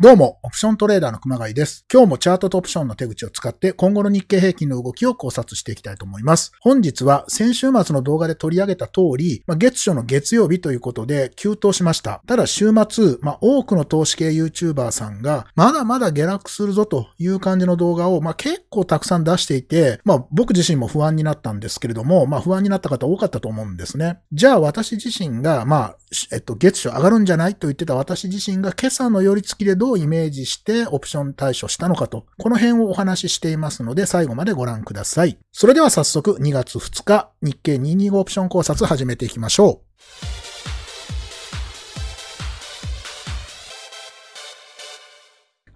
どうも、オプショントレーダーの熊谷です。今日もチャートとオプションの手口を使って今後の日経平均の動きを考察していきたいと思います。本日は先週末の動画で取り上げた通り、まあ、月初の月曜日ということで急騰しました。ただ週末、まあ、多くの投資系 YouTuber さんがまだまだ下落するぞという感じの動画を、まあ、結構たくさん出していて、まあ、僕自身も不安になったんですけれども、まあ、不安になった方多かったと思うんですね。じゃあ私自身が、まあ、えっと、月初上がるんじゃないと言ってた私自身が今朝の寄り付きでどうイメージしてオプション対処したのかと、この辺をお話ししていますので最後までご覧ください。それでは早速2月2日日経225オプション考察始めていきましょう。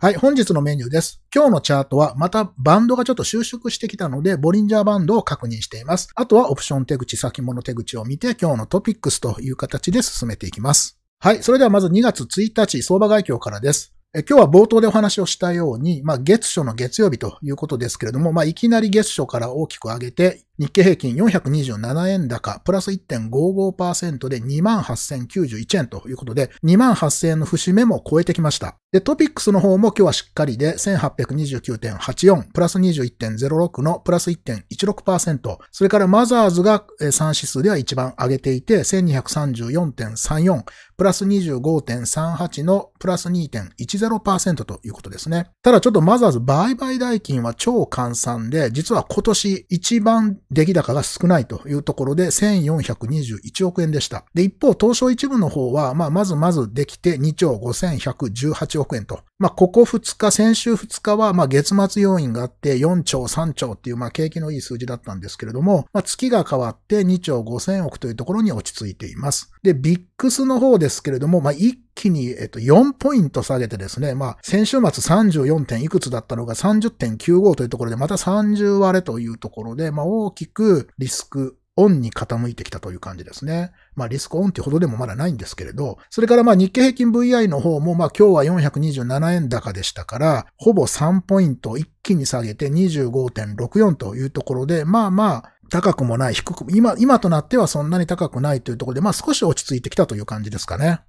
はい、本日のメニューです。今日のチャートはまたバンドがちょっと収縮してきたので、ボリンジャーバンドを確認しています。あとはオプション手口、先物手口を見て、今日のトピックスという形で進めていきます。はい、それではまず2月1日、相場外況からです。え今日は冒頭でお話をしたように、まあ、月初の月曜日ということですけれども、まあ、いきなり月初から大きく上げて、日経平均427円高、プラス1.55%で28,091円ということで、28,000円の節目も超えてきました。で、トピックスの方も今日はしっかりで1829.84、プラス21.06のプラス1.16%、それからマザーズが3指数では一番上げていて、1234.34、プラス25.38のプラス2.10%ということですね。ただちょっとマザーズ売買代金は超換算で、実は今年一番出来高が少ないというところで1421億円でした。で、一方、東証一部の方は、まあ、まずまずできて2兆5118億円と。まあ、ここ2日、先週2日は、まあ、月末要因があって4兆3兆っていう、まあ、景気のいい数字だったんですけれども、まあ、月が変わって2兆5000億というところに落ち着いています。で、ビックスの方ですけれども、まあ、一気に、えっと、4ポイント下げてですね、まあ、先週末34点いくつだったのが30.95というところで、また30割れというところで、まあ、大きくリスクオンに傾いてきたという感じですね。まあリスクオンってほどでもまだないんですけれど、それからまあ日経平均 VI の方もまあ今日は427円高でしたから、ほぼ3ポイント一気に下げて25.64というところで、まあまあ高くもない、低く、今、今となってはそんなに高くないというところで、まあ少し落ち着いてきたという感じですかね。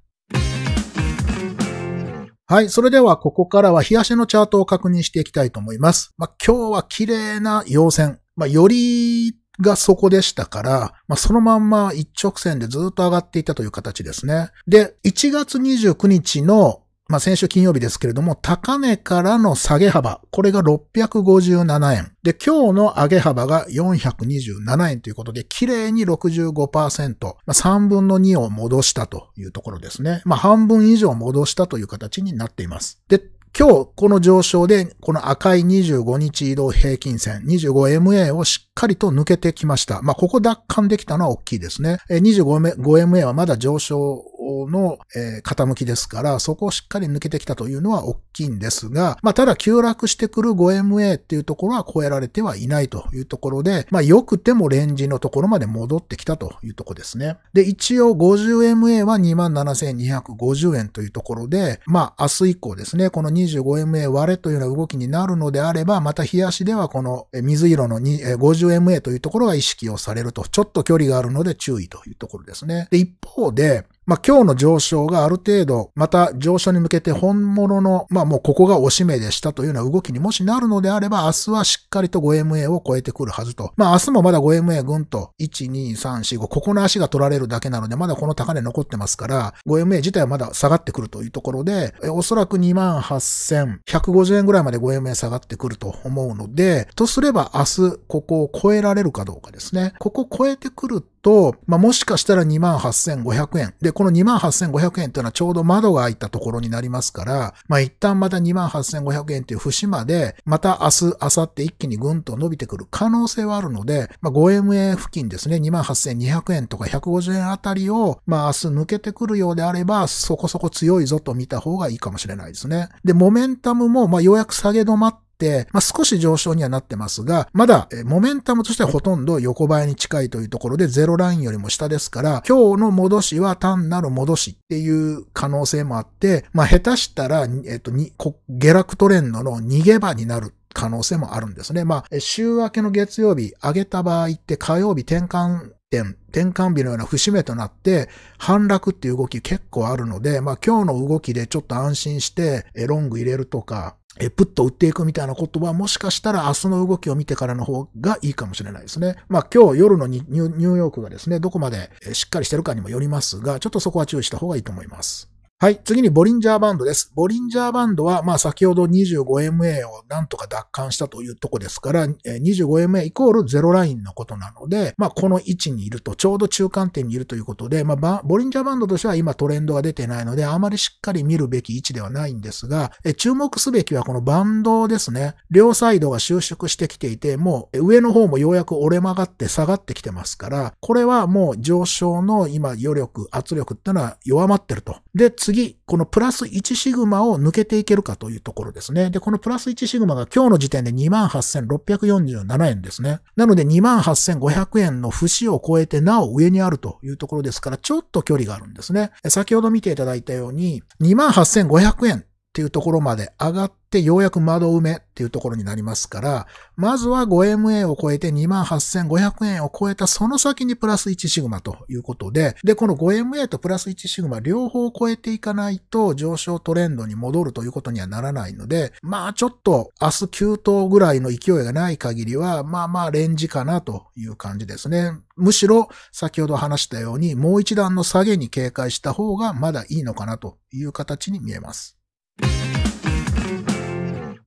はい。それでは、ここからは、日足のチャートを確認していきたいと思います。まあ、今日は綺麗な陽線。まあ、よりがそこでしたから、まあ、そのまんま一直線でずっと上がっていたという形ですね。で、1月29日のまあ、先週金曜日ですけれども、高値からの下げ幅、これが657円。で、今日の上げ幅が427円ということで、綺麗に65%、まあ、3分の2を戻したというところですね。まあ、半分以上戻したという形になっています。で、今日この上昇で、この赤い25日移動平均線、25MA をしっかりと抜けてきました。まあ、ここ奪還できたのは大きいですね。25MA はまだ上昇の、えー、傾きですから、そこをしっかり抜けてきたというのは大きいんですが、まあ、ただ急落してくる 5MA っていうところは超えられてはいないというところで、まあ、良くてもレンジのところまで戻ってきたというところですね。で、一応 50MA は27,250円というところで、まあ、明日以降ですね、この 25MA 割れというような動きになるのであれば、また日足ではこの水色の 50MA というところが意識をされると、ちょっと距離があるので注意というところですね。で、一方で、まあ、今日の上昇がある程度、また上昇に向けて本物の、まあ、もうここがおしめでしたというような動きにもしなるのであれば、明日はしっかりと 5MA を超えてくるはずと。まあ、明日もまだ 5MA ぐんと、1、2、3、4、5、ここの足が取られるだけなので、まだこの高値残ってますから、5MA 自体はまだ下がってくるというところで、おそらく28,150円ぐらいまで 5MA 下がってくると思うので、とすれば明日ここを超えられるかどうかですね。ここを超えてくると、まあ、もしかしたら28,500円。で、この28,500円というのはちょうど窓が開いたところになりますから、まあ、一旦また28,500円という節まで、また明日、明後日一気にぐんと伸びてくる可能性はあるので、まあ、5MA 付近ですね、28,200円とか150円あたりを、まあ、明日抜けてくるようであれば、そこそこ強いぞと見た方がいいかもしれないですね。で、モメンタムも、まあ、ようやく下げ止まって、まあ、少し上昇にはなってますが、まだ、えモメンタムとしてはほとんど横ばいに近いというところで、ゼロラインよりも下ですから、今日の戻しは単なる戻しっていう可能性もあって、まあ、下手したら、えっと、に下落トレンドの逃げ場になる可能性もあるんですね。まあ、週明けの月曜日上げた場合って火曜日転換点、転換日のような節目となって、反落っていう動き結構あるので、まあ今日の動きでちょっと安心して、ロング入れるとか、え、プッと打っていくみたいなことはもしかしたら明日の動きを見てからの方がいいかもしれないですね。まあ今日夜のニューヨークがですね、どこまでしっかりしてるかにもよりますが、ちょっとそこは注意した方がいいと思います。はい。次にボリンジャーバンドです。ボリンジャーバンドは、まあ先ほど 25MA をなんとか奪還したというとこですから、25MA イコールゼロラインのことなので、まあこの位置にいると、ちょうど中間点にいるということで、まあボリンジャーバンドとしては今トレンドが出てないので、あまりしっかり見るべき位置ではないんですが、注目すべきはこのバンドですね。両サイドが収縮してきていて、もう上の方もようやく折れ曲がって下がってきてますから、これはもう上昇の今余力、圧力ってのは弱まってると。で、次、このプラス1シグマを抜けていけるかというところですね。で、このプラス1シグマが今日の時点で28,647円ですね。なので28,500円の節を超えてなお上にあるというところですから、ちょっと距離があるんですね。先ほど見ていただいたように、28,500円っていうところまで上がってようやく窓埋めっていうところになりますから、まずは 5MA を超えて28,500円を超えたその先にプラス1シグマということで、で、この 5MA とプラス1シグマ両方超えていかないと上昇トレンドに戻るということにはならないので、まあちょっと明日9頭ぐらいの勢いがない限りは、まあまあレンジかなという感じですね。むしろ先ほど話したようにもう一段の下げに警戒した方がまだいいのかなという形に見えます。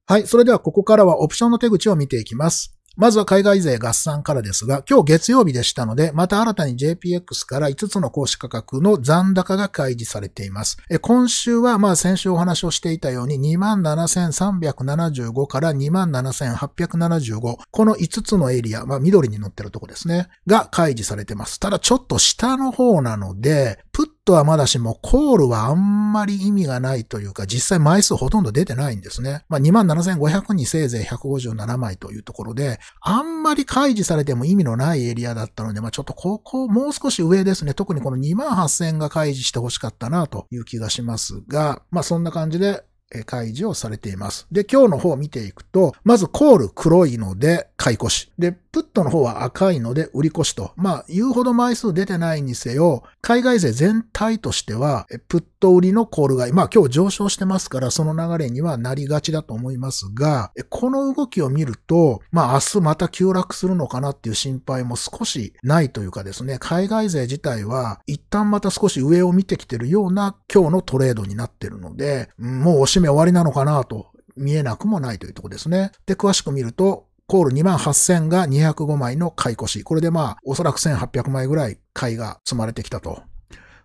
はい。それではここからはオプションの手口を見ていきます。まずは海外税合算からですが、今日月曜日でしたので、また新たに JPX から5つの公式価格の残高が開示されています。今週は、まあ先週お話をしていたように27,375から27,875、この5つのエリア、まあ緑に載ってるとこですね、が開示されてます。ただちょっと下の方なので、プットはまだしも、コールはあんまり意味がないというか、実際枚数ほとんど出てないんですね。まあ、27,500にせいぜい157枚というところで、あんまり開示されても意味のないエリアだったので、まあ、ちょっとここ、もう少し上ですね。特にこの28,000が開示してほしかったなという気がしますが、まあ、そんな感じで、開示をされています。で、今日の方を見ていくと、まずコール黒いので買い越し。で、プットの方は赤いので売り越しと。まあ、言うほど枚数出てないにせよ、海外勢全体としては、プット売りのコール買い。まあ、今日上昇してますから、その流れにはなりがちだと思いますが、この動きを見ると、まあ、明日また急落するのかなっていう心配も少しないというかですね、海外勢自体は、一旦また少し上を見てきてるような今日のトレードになってるので、もう締め終わりなのかなと見えなくもないというところですね。で、詳しく見ると、コール28000が205枚の買い越し。これでまあ、おそらく1800枚ぐらい買いが積まれてきたと。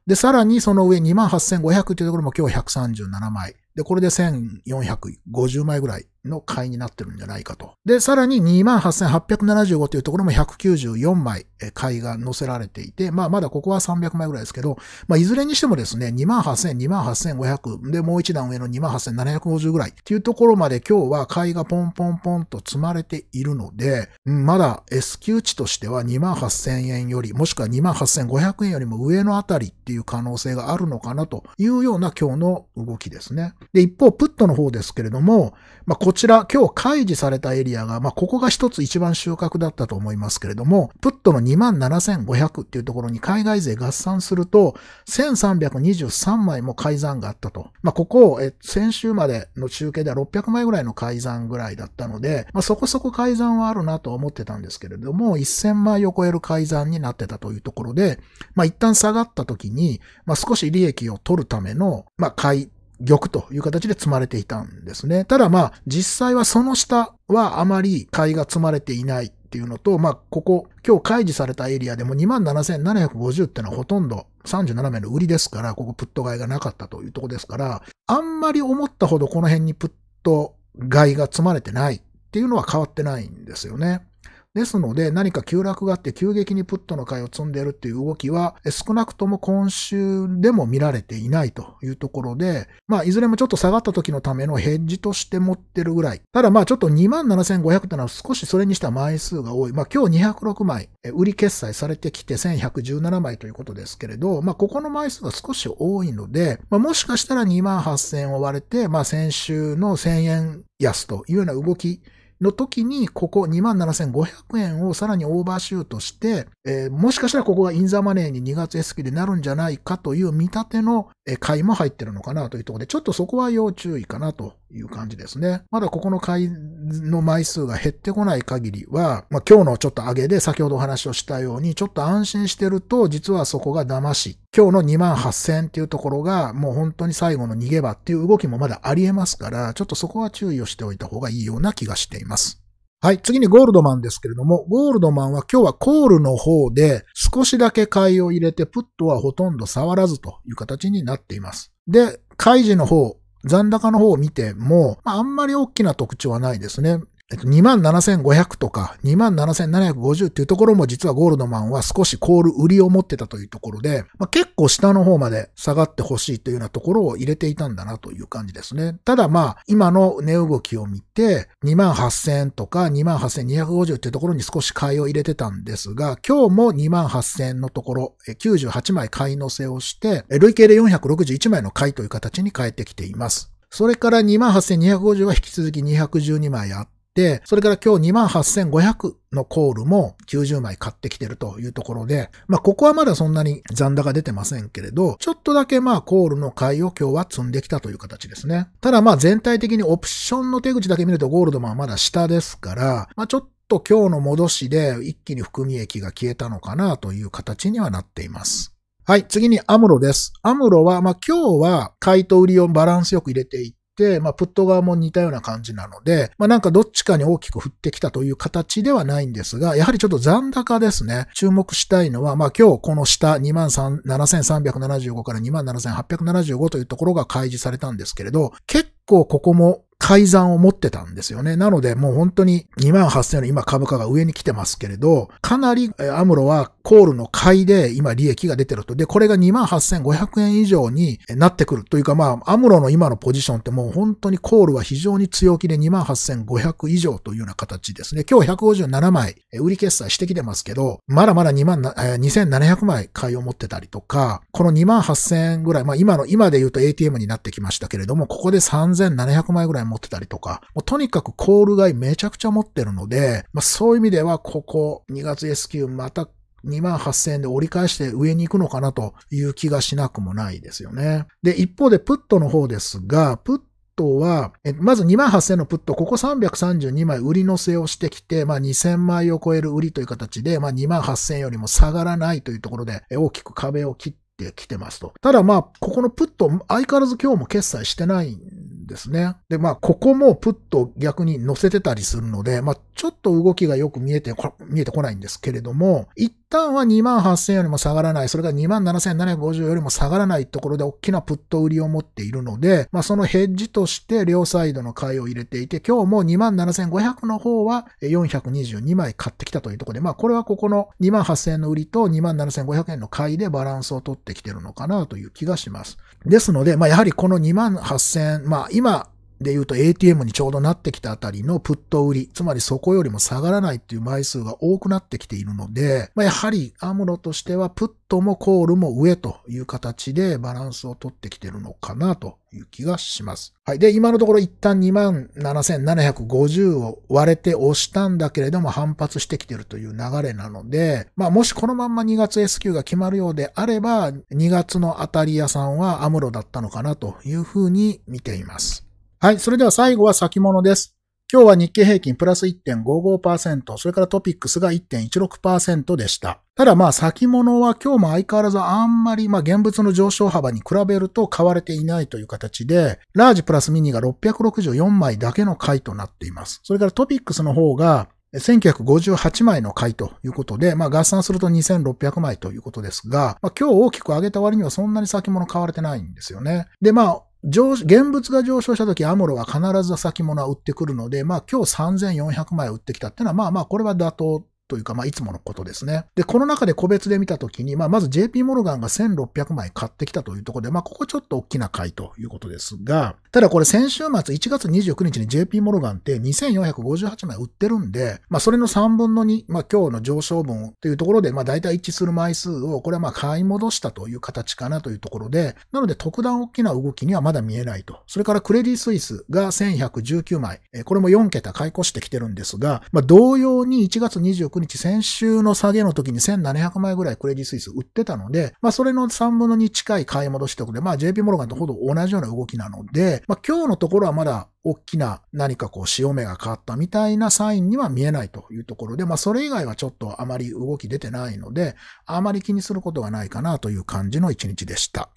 で、さらにその上28500というところも今日137枚。で、これで1450枚ぐらいの買いになってるんじゃないかと。で、さらに28,875というところも194枚買いが載せられていて、まあまだここは300枚ぐらいですけど、まあいずれにしてもですね、28,000、28,500でもう一段上の28,750ぐらいっていうところまで今日は買いがポンポンポンと積まれているので、まだ S q 値としては28,000円より、もしくは28,500円よりも上のあたりっていう可能性があるのかなというような今日の動きですね。で、一方、プットの方ですけれども、まあこちら今日開示されたエリアが、まあ、ここが一つ一番収穫だったと思いますけれども、プットの27,500っていうところに海外税合算すると、1323枚も改ざんがあったと。まあ、ここ、え、先週までの中継では600枚ぐらいの改ざんぐらいだったので、まあ、そこそこ改ざんはあるなと思ってたんですけれども、1000枚を超える改ざんになってたというところで、まあ、一旦下がった時に、まあ、少し利益を取るための、まあ、買い玉という形で積まれていたんですね。ただまあ、実際はその下はあまり買いが積まれていないっていうのと、まあ、ここ、今日開示されたエリアでも27,750ってのはほとんど37名の売りですから、ここプット買いがなかったというとこですから、あんまり思ったほどこの辺にプット買いが積まれてないっていうのは変わってないんですよね。ですので、何か急落があって急激にプットの買いを積んでいるっていう動きは、少なくとも今週でも見られていないというところで、まあ、いずれもちょっと下がった時のためのヘッジとして持ってるぐらい。ただまあ、ちょっと27,500ってのは少しそれにしては枚数が多い。まあ、今日206枚、売り決済されてきて1117枚ということですけれど、まあ、ここの枚数が少し多いので、まあ、もしかしたら28,000を割れて、まあ、先週の1000円安というような動きの時に、ここ27,500円をさらにオーバーシュートして、えー、もしかしたらここがインザマネーに2月 S q でなるんじゃないかという見立ての買いも入ってるのかなというところで、ちょっとそこは要注意かなという感じですね。まだここの買いの枚数が減ってこない限りは、まあ、今日のちょっと上げで先ほどお話をしたように、ちょっと安心してると、実はそこが騙し、今日の2万8000っていうところが、もう本当に最後の逃げ場っていう動きもまだあり得ますから、ちょっとそこは注意をしておいた方がいいような気がしています。はい。次にゴールドマンですけれども、ゴールドマンは今日はコールの方で少しだけ買いを入れて、プットはほとんど触らずという形になっています。で、開示の方、残高の方を見ても、まあ、あんまり大きな特徴はないですね。えっと、27,500とか27,750っていうところも実はゴールドマンは少しコール売りを持ってたというところで、まあ、結構下の方まで下がってほしいというようなところを入れていたんだなという感じですね。ただまあ、今の値動きを見て、28,000とか28,250っていうところに少し買いを入れてたんですが、今日も28,000のところ、98枚買い乗せをして、累計で461枚の買いという形に変えてきています。それから28,250は引き続き212枚あって、それから今日28,500のコールも90枚買ってきてるというところで、まあここはまだそんなに残高出てませんけれど、ちょっとだけまあコールの買いを今日は積んできたという形ですね。ただまあ全体的にオプションの手口だけ見るとゴールドマンはまだ下ですから、まあちょっと今日の戻しで一気に含み益が消えたのかなという形にはなっています。はい、次にアムロです。アムロは、まあ今日は買いと売りをバランスよく入れていてて、まあ、プット側も似たような感じなので、まあ、なんかどっちかに大きく振ってきたという形ではないんですが、やはりちょっと残高ですね。注目したいのは、まあ、今日この下27,375から27,875というところが開示されたんですけれど、結構ここも改ざんを持ってたんですよね。なので、もう本当に2万8000円の今株価が上に来てますけれど、かなりアムロはコールの買いで今利益が出てると。で、これが2万8500円以上になってくるというか、まあ、アムロの今のポジションってもう本当にコールは非常に強気で2万8500以上というような形ですね。今日157枚売り決済してきてますけど、まだまだ2万、2700枚買いを持ってたりとか、この2万8000円ぐらい、まあ今の、今で言うと ATM になってきましたけれども、ここで3700枚ぐらい持ってたりとか、もうとにかくコール買いめちゃくちゃ持ってるので、まあ、そういう意味ではここ2月 S q また2万8000円で折り返して上に行くのかなという気がしなくもないですよね。で、一方でプットの方ですが、プットは、まず2万8000のプット、ここ332枚売り乗せをしてきて、まあ2000枚を超える売りという形で、まあ2万8000よりも下がらないというところで大きく壁を切ってきてますと。ただまあ、ここのプット、相変わらず今日も決済してないんですね。で、まあ、ここもプット逆に乗せてたりするので、まあ、ちょっと動きがよく見えて見えてこないんですけれども、一旦は2万8000よりも下がらない、それから2万7750よりも下がらないところで大きなプット売りを持っているので、まあ、そのヘッジとして両サイドの買いを入れていて、今日も2万7500の方は422枚買ってきたというところで、まあ、これはここの2万8000円の売りと2万7500円の買いでバランスを取ってきてるのかなという気がします。ですので、まあ、やはりこの2万8000円、まあ、今、で言うと ATM にちょうどなってきたあたりのプット売り、つまりそこよりも下がらないっていう枚数が多くなってきているので、まあ、やはりアムロとしてはプットもコールも上という形でバランスを取ってきてるのかなという気がします。はい。で、今のところ一旦27,750を割れて押したんだけれども反発してきてるという流れなので、まあもしこのまんま2月 S q が決まるようであれば、2月の当たり屋さんはアムロだったのかなというふうに見ています。はい。それでは最後は先物です。今日は日経平均プラス1.55%、それからトピックスが1.16%でした。ただまあ先物は今日も相変わらずあんまりまあ現物の上昇幅に比べると買われていないという形で、ラージプラスミニが664枚だけの買いとなっています。それからトピックスの方が1958枚の買いということで、まあ合算すると2600枚ということですが、まあ今日大きく上げた割にはそんなに先物買われてないんですよね。でまあ上、現物が上昇した時、アムロは必ず先物は売ってくるので、まあ今日3400枚売ってきたっていうのは、まあまあこれは妥当というか、まあ、いつものことですね。で、この中で個別で見たときに、まあ、まず JP モルガンが1600枚買ってきたというところで、まあ、ここちょっと大きな買いということですが、ただこれ先週末1月29日に JP モルガンって2458枚売ってるんで、まあ、それの3分の2、まあ、今日の上昇分というところで、まあ、大体一致する枚数を、これはまあ、買い戻したという形かなというところで、なので特段大きな動きにはまだ見えないと。それからクレディスイスが1119枚、これも4桁買い越してきてるんですが、まあ、同様に1月29日先週の下げの時に1700枚ぐらいクレディスイス売ってたので、まあ、それの3分の2近い買い戻しというこで、まあ、JP モルガンとほど同じような動きなので、まあ、今日のところはまだ大きな何かこう潮目が変わったみたいなサインには見えないというところで、まあそれ以外はちょっとあまり動き出てないので、あまり気にすることがないかなという感じの一日でした。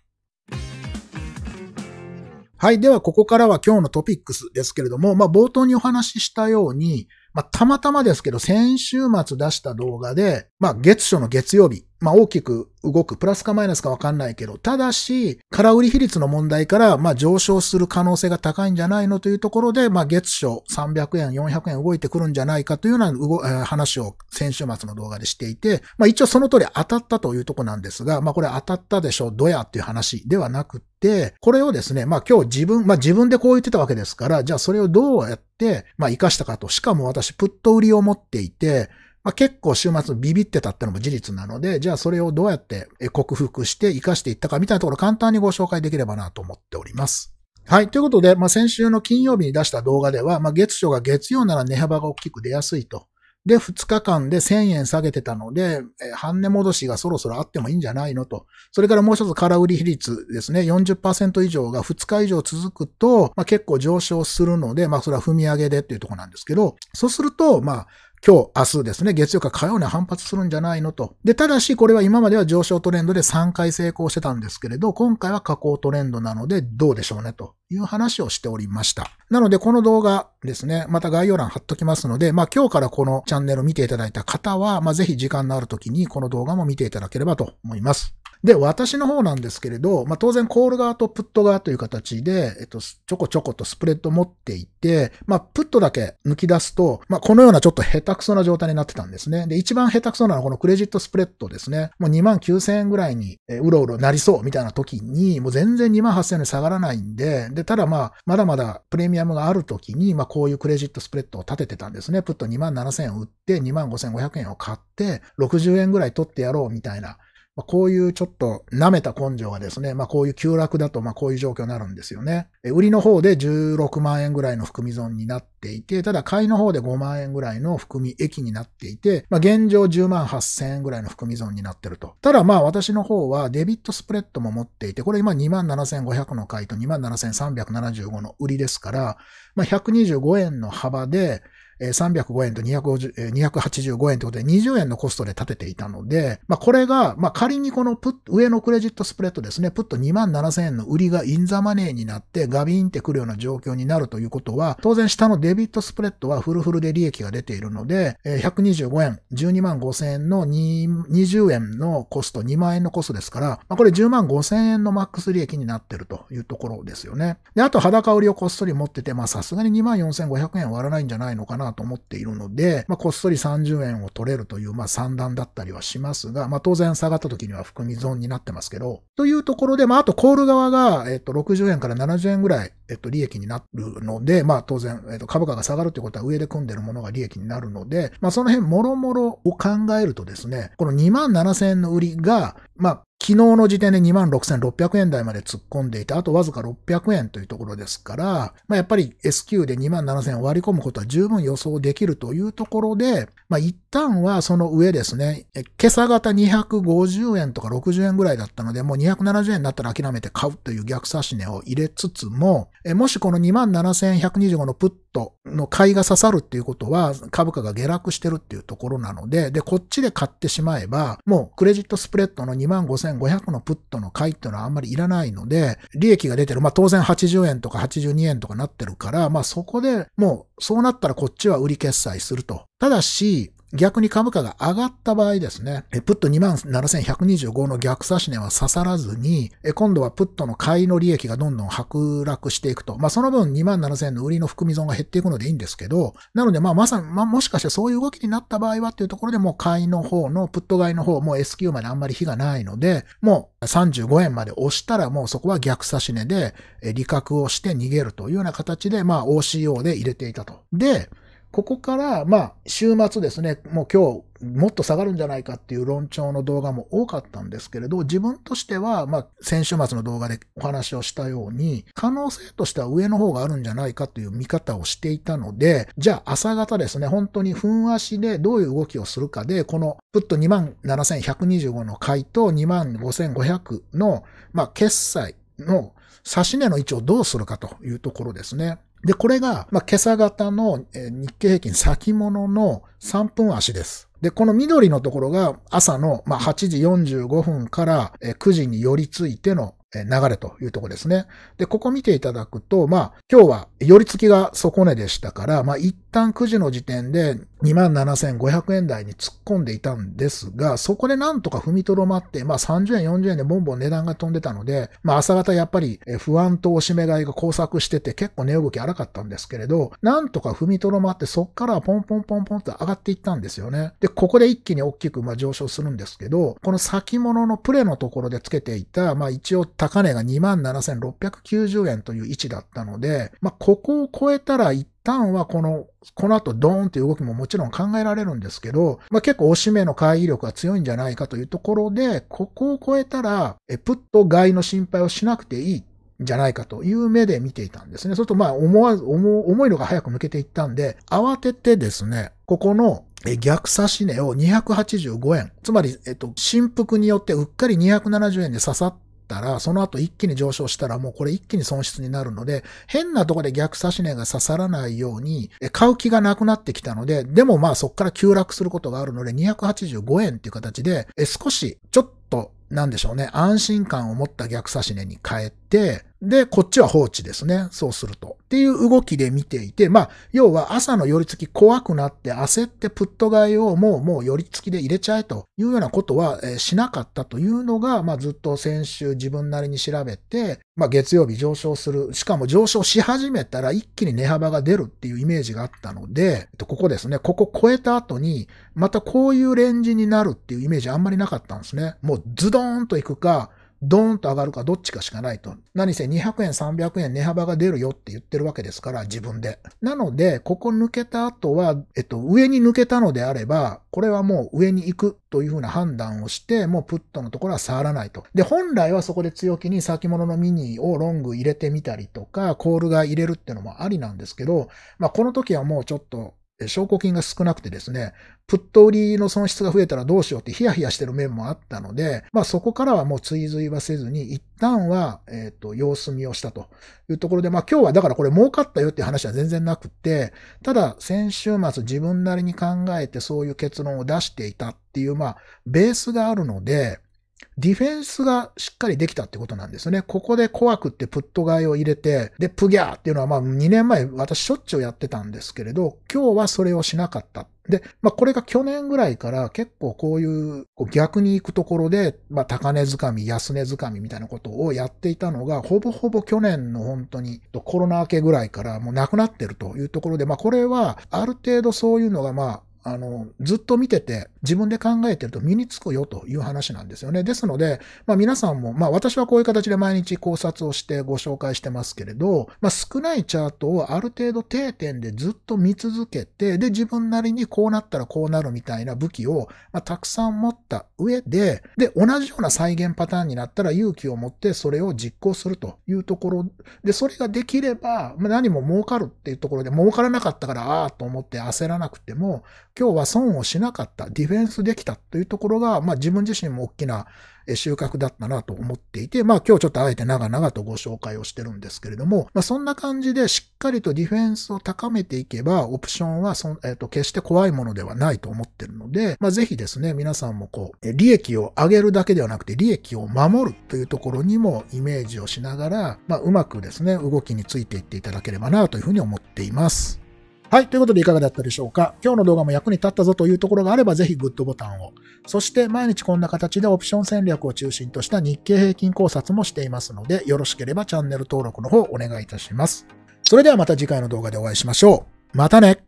はい。では、ここからは今日のトピックスですけれども、まあ冒頭にお話ししたように、まあ、たまたまですけど、先週末出した動画で、まあ、月初の月曜日、まあ、大きく動く、プラスかマイナスかわかんないけど、ただし、空売り比率の問題から、まあ、上昇する可能性が高いんじゃないのというところで、まあ、月初300円、400円動いてくるんじゃないかというような話を先週末の動画でしていて、まあ、一応その通り当たったというとこなんですが、まあ、これ当たったでしょ、どやっていう話ではなくて、これをですね、まあ、今日自分、まあ、自分でこう言ってたわけですから、じゃあそれをどうやって、まあ、活かしたかと。しかも私、プット売りを持っていて、まあ、結構週末ビビってたってのも事実なので、じゃあそれをどうやって克服して活かしていったかみたいなところ簡単にご紹介できればなと思っております。はい。ということで、まあ、先週の金曜日に出した動画では、まあ、月初が月曜なら値幅が大きく出やすいと。で、2日間で1000円下げてたので、半値戻しがそろそろあってもいいんじゃないのと。それからもう一つ空売り比率ですね。40%以上が2日以上続くと、まあ、結構上昇するので、まあそれは踏み上げでっていうところなんですけど、そうすると、まあ今日、明日ですね、月曜か火曜に反発するんじゃないのと。で、ただし、これは今までは上昇トレンドで3回成功してたんですけれど、今回は下降トレンドなので、どうでしょうね、という話をしておりました。なので、この動画ですね、また概要欄貼っときますので、まあ今日からこのチャンネル見ていただいた方は、まあぜひ時間のある時にこの動画も見ていただければと思います。で、私の方なんですけれど、まあ、当然コール側とプット側という形で、えっと、ちょこちょことスプレッド持っていて、まあ、プットだけ抜き出すと、まあ、このようなちょっと下手くそな状態になってたんですね。で、一番下手くそなのはこのクレジットスプレッドですね。もう2万9000円ぐらいに、えうろうろなりそうみたいな時に、もう全然2万8000円に下がらないんで、で、ただまあ、まだまだプレミアムがある時に、まあ、こういうクレジットスプレッドを立ててたんですね。プット2万7000円売って、2万5500円を買って、60円ぐらい取ってやろうみたいな。まあ、こういうちょっと舐めた根性がですね、まあこういう急落だと、まあこういう状況になるんですよね。売りの方で16万円ぐらいの含み損になっていて、ただ買いの方で5万円ぐらいの含み益になっていて、まあ現状10万8000円ぐらいの含み損になってると。ただまあ私の方はデビットスプレッドも持っていて、これ今27,500の買いと27,375の売りですから、まあ125円の幅で、305円と250 285円ということで20円のコストで立てていたので、まあ、これが、まあ、仮にこのプッ上のクレジットスプレッドですね、プット2万7000円の売りがインザマネーになってガビーンってくるような状況になるということは、当然下のデビットスプレッドはフルフルで利益が出ているので、125円、12万5000円の20円のコスト、2万円のコストですから、まあ、これ10万5000円のマックス利益になっているというところですよね。で、あと裸売りをこっそり持ってて、まあさすがに2万4500円割らないんじゃないのかなと思っているので、まあ、こっそり30円を取れるという、まあ、算段だったりはしますが、まあ、当然下がった時には含み損になってますけど、というところで、まあ、あとコール側が、えっと、60円から70円ぐらい、えっと、利益になるので、まあ、当然、えっと、株価が下がるということは上で組んでるものが利益になるので、まあ、その辺、もろもろを考えるとですね、この2万7000円の売りが、まあ、昨日の時点で26,600円台まで突っ込んでいて、あとわずか600円というところですから、まあ、やっぱり S q で27,000円割り込むことは十分予想できるというところで、まあ、一旦はその上ですね、今朝型250円とか60円ぐらいだったので、もう270円になったら諦めて買うという逆差し値を入れつつも、もしこの27,125のプットの買いが刺さるっていうことは、株価が下落してるっていうところなので、で、こっちで買ってしまえば、もうクレジットスプレッドの25,500のプットの買いっていうのはあんまりいらないので、利益が出てる。まあ当然80円とか82円とかなってるから、まあそこでもうそうなったらこっちは売り決済すると。ただし、逆に株価が上がった場合ですね、プット27,125の逆差し値は刺さらずに、今度はプットの買いの利益がどんどん剥落していくと。まあその分27,000の売りの含み損が減っていくのでいいんですけど、なのでまあまさに、まあもしかしてそういう動きになった場合はっていうところでもう買いの方の、プット買いの方、もう S q まであんまり火がないので、もう35円まで押したらもうそこは逆差し値で利確をして逃げるというような形で、まあ OCO で入れていたと。で、ここから、まあ、週末ですね、もう今日もっと下がるんじゃないかっていう論調の動画も多かったんですけれど、自分としては、まあ、先週末の動画でお話をしたように、可能性としては上の方があるんじゃないかという見方をしていたので、じゃあ朝方ですね、本当に分足でどういう動きをするかで、このプット27,125の買いと25,500の、まあ、決済の差し値の位置をどうするかというところですね。で、これが、まあ、今朝型の日経平均先物の3分足です。で、この緑のところが朝の、まあ、8時45分から9時に寄り付いての流れというところですね。で、ここ見ていただくと、まあ、今日は寄り付きが底値でしたから、まあ、一旦9時の時点で27,500円台に突っ込んでいたんですが、そこでなんとか踏みとどまって、まあ、30円、40円でボンボン値段が飛んでたので、まあ、朝方やっぱり不安と押し目買いが交錯してて結構値動き荒かったんですけれど、なんとか踏みとどまって、そこからポンポンポンポンと上がっていったんですよね。で、ここで一気に大きくまあ上昇するんですけど、この先物のプレのところでつけていた、まあ一応高値が27,690円という位置だったので、まあここを超えたら一旦はこの、この後ドーンという動きももちろん考えられるんですけど、まあ、結構押し目の回避力が強いんじゃないかというところで、ここを超えたら、プット買いの心配をしなくていい。じゃないかという目で見ていたんですね。そうするとまあ思わず、重いのが早く抜けていったんで、慌ててですね、ここの逆差し値を285円。つまり、えっと、振幅によってうっかり270円で刺さったら、その後一気に上昇したらもうこれ一気に損失になるので、変なとこで逆差し値が刺さらないように、買う気がなくなってきたので、でもまあそこから急落することがあるので、285円っていう形で、少しちょっとなんでしょうね、安心感を持った逆差し値に変えて、で、こっちは放置ですね。そうすると。っていう動きで見ていて、まあ、要は朝の寄り付き怖くなって焦ってプット買いをもうもう寄り付きで入れちゃえというようなことは、えしなかったというのが、まあずっと先週自分なりに調べて、まあ月曜日上昇する。しかも上昇し始めたら一気に値幅が出るっていうイメージがあったので、ここですね。ここ超えた後に、またこういうレンジになるっていうイメージあんまりなかったんですね。もうズドーンといくか、ドーンと上がるかどっちかしかないと。何せ200円、300円値幅が出るよって言ってるわけですから、自分で。なので、ここ抜けた後は、えっと、上に抜けたのであれば、これはもう上に行くというふうな判断をして、もうプットのところは触らないと。で、本来はそこで強気に先物のミニをロング入れてみたりとか、コールが入れるっていうのもありなんですけど、まあ、この時はもうちょっと、証拠金が少なくてですね、プット売りの損失が増えたらどうしようってヒヤヒヤしてる面もあったので、まあそこからはもう追随はせずに、一旦は、えっ、ー、と、様子見をしたというところで、まあ今日はだからこれ儲かったよっていう話は全然なくて、ただ先週末自分なりに考えてそういう結論を出していたっていう、まあベースがあるので、ディフェンスがしっかりできたってことなんですよね。ここで怖くってプット買いを入れて、で、プギャーっていうのはまあ2年前私しょっちゅうやってたんですけれど、今日はそれをしなかった。で、まあこれが去年ぐらいから結構こういう逆に行くところで、まあ高値掴み、安値掴みみたいなことをやっていたのが、ほぼほぼ去年の本当にコロナ明けぐらいからもうなくなってるというところで、まあこれはある程度そういうのがまああの、ずっと見てて自分で考えてると身につくよという話なんですよね。ですので、まあ皆さんも、まあ私はこういう形で毎日考察をしてご紹介してますけれど、まあ少ないチャートをある程度定点でずっと見続けて、で自分なりにこうなったらこうなるみたいな武器を、まあ、たくさん持った上で、で同じような再現パターンになったら勇気を持ってそれを実行するというところで、それができれば、まあ、何も儲かるっていうところで儲からなかったからああと思って焦らなくても、今日は損をしなかった、ディフェンスできたというところが、まあ自分自身も大きな収穫だったなと思っていて、まあ今日ちょっとあえて長々とご紹介をしてるんですけれども、まあそんな感じでしっかりとディフェンスを高めていけば、オプションはそ、えー、と決して怖いものではないと思ってるので、まあぜひですね、皆さんもこう、利益を上げるだけではなくて、利益を守るというところにもイメージをしながら、まあうまくですね、動きについていっていただければなというふうに思っています。はい。ということでいかがだったでしょうか？今日の動画も役に立ったぞというところがあればぜひグッドボタンを。そして毎日こんな形でオプション戦略を中心とした日経平均考察もしていますので、よろしければチャンネル登録の方お願いいたします。それではまた次回の動画でお会いしましょう。またね